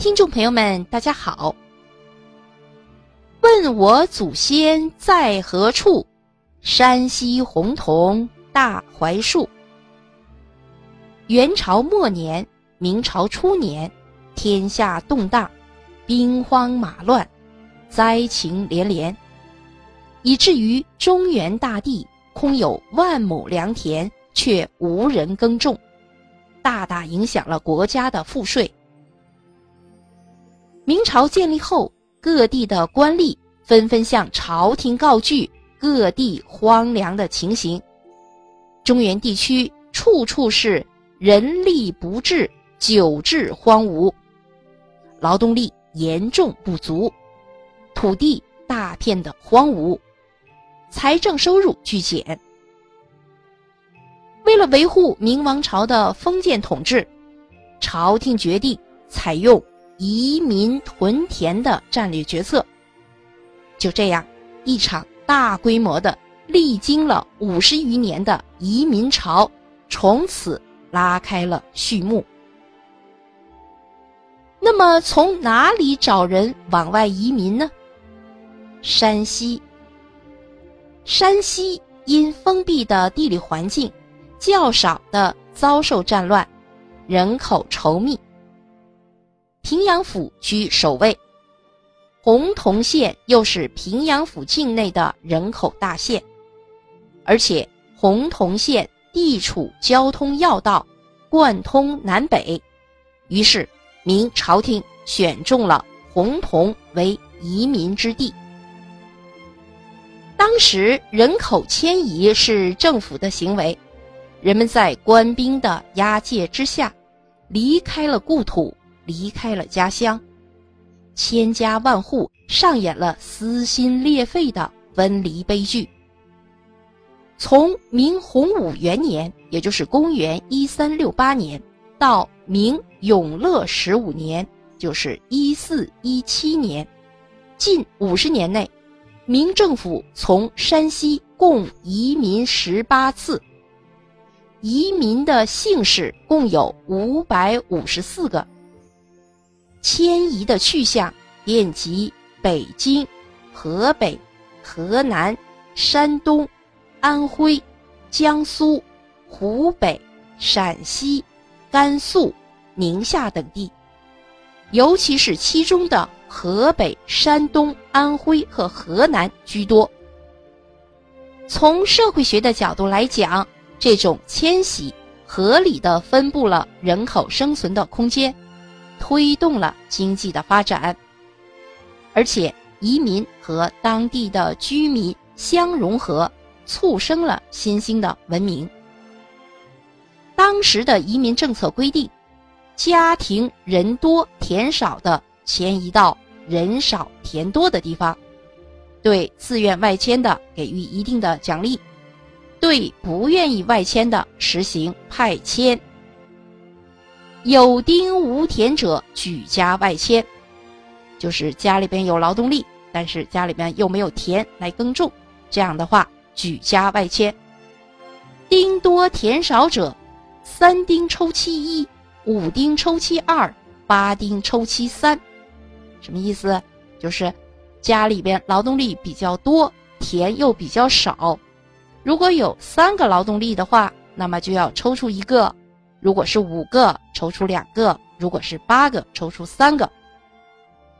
听众朋友们，大家好。问我祖先在何处？山西洪洞大槐树。元朝末年、明朝初年，天下动荡，兵荒马乱，灾情连连，以至于中原大地空有万亩良田，却无人耕种，大大影响了国家的赋税。明朝建立后。各地的官吏纷纷向朝廷告据各地荒凉的情形，中原地区处处是人力不至，久治荒芜，劳动力严重不足，土地大片的荒芜，财政收入巨减。为了维护明王朝的封建统治，朝廷决定采用。移民屯田的战略决策，就这样，一场大规模的、历经了五十余年的移民潮，从此拉开了序幕。那么，从哪里找人往外移民呢？山西。山西因封闭的地理环境，较少的遭受战乱，人口稠密。平阳府居首位，洪洞县又是平阳府境内的人口大县，而且洪洞县地处交通要道，贯通南北，于是明朝廷选中了洪洞为移民之地。当时人口迁移是政府的行为，人们在官兵的押解之下，离开了故土。离开了家乡，千家万户上演了撕心裂肺的分离悲剧。从明洪武元年，也就是公元一三六八年，到明永乐十五年，就是一四一七年，近五十年内，明政府从山西共移民十八次，移民的姓氏共有五百五十四个。迁移的去向遍及北京、河北、河南、山东、安徽、江苏、湖北、陕西、甘肃、宁夏等地，尤其是其中的河北、山东、安徽和河南居多。从社会学的角度来讲，这种迁徙合理的分布了人口生存的空间。推动了经济的发展，而且移民和当地的居民相融合，促生了新兴的文明。当时的移民政策规定，家庭人多田少的迁移到人少田多的地方，对自愿外迁的给予一定的奖励，对不愿意外迁的实行派迁。有丁无田者举家外迁，就是家里边有劳动力，但是家里边又没有田来耕种，这样的话举家外迁。丁多田少者，三丁抽其一，五丁抽其二，八丁抽其三，什么意思？就是家里边劳动力比较多，田又比较少，如果有三个劳动力的话，那么就要抽出一个。如果是五个，抽出两个；如果是八个，抽出三个，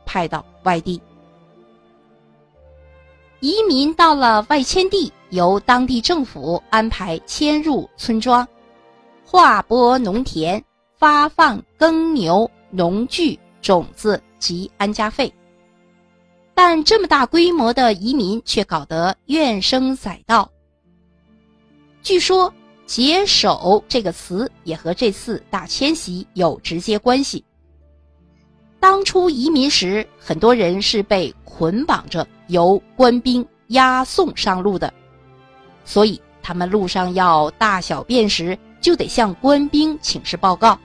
派到外地。移民到了外迁地，由当地政府安排迁入村庄，划拨农田，发放耕牛、农具、种子及安家费。但这么大规模的移民却搞得怨声载道。据说。解手这个词也和这次大迁徙有直接关系。当初移民时，很多人是被捆绑着由官兵押送上路的，所以他们路上要大小便时，就得向官兵请示报告，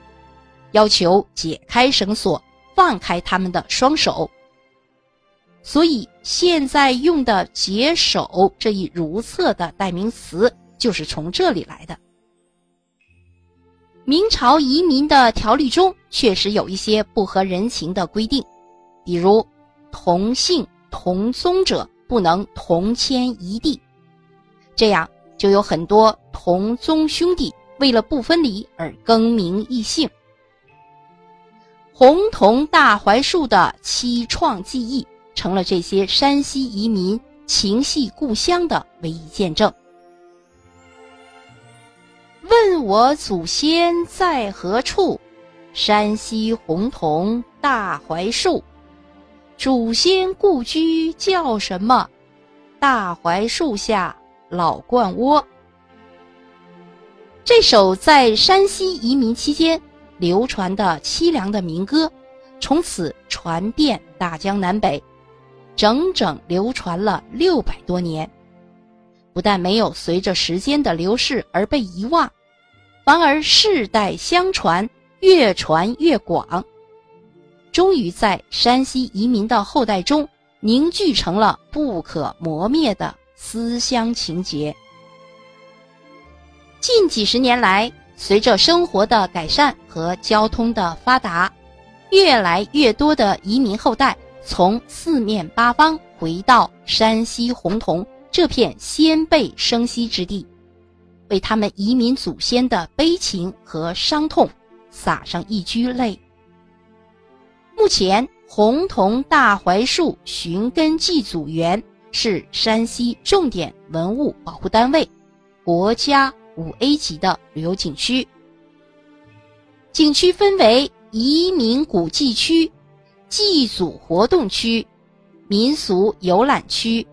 要求解开绳索，放开他们的双手。所以现在用的“解手”这一如厕的代名词。就是从这里来的。明朝移民的条例中确实有一些不合人情的规定，比如同姓同宗者不能同迁一地，这样就有很多同宗兄弟为了不分离而更名异姓。洪桐大槐树的七创记忆，成了这些山西移民情系故乡的唯一见证。问我祖先在何处？山西洪桐大槐树。祖先故居叫什么？大槐树下老鹳窝。这首在山西移民期间。流传的凄凉的民歌，从此传遍大江南北，整整流传了六百多年。不但没有随着时间的流逝而被遗忘，反而世代相传，越传越广，终于在山西移民的后代中凝聚成了不可磨灭的思乡情结。近几十年来。随着生活的改善和交通的发达，越来越多的移民后代从四面八方回到山西洪桐这片先辈生息之地，为他们移民祖先的悲情和伤痛洒上一掬泪。目前，洪桐大槐树寻根祭祖园是山西重点文物保护单位，国家。五 A 级的旅游景区，景区分为移民古迹区、祭祖活动区、民俗游览区、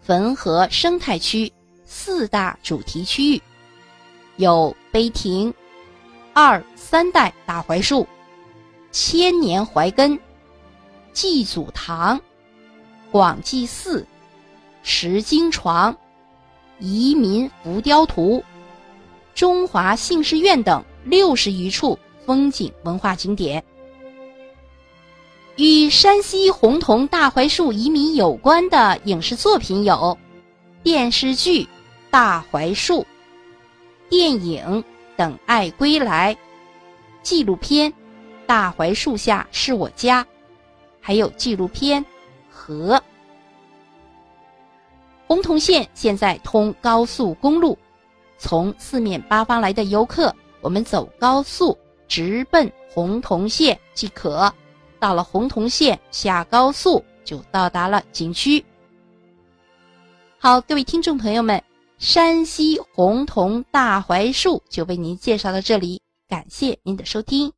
汾河生态区四大主题区域，有碑亭、二三代大槐树、千年槐根、祭祖堂、广济寺、石经床、移民浮雕图。中华姓氏院等六十余处风景文化景点，与山西洪桐大槐树移民有关的影视作品有电视剧《大槐树》、电影《等爱归来》、纪录片《大槐树下是我家》，还有纪录片《河》。洪桐县现在通高速公路。从四面八方来的游客，我们走高速直奔洪桐县即可。到了洪桐县，下高速就到达了景区。好，各位听众朋友们，山西洪桐大槐树就为您介绍到这里，感谢您的收听。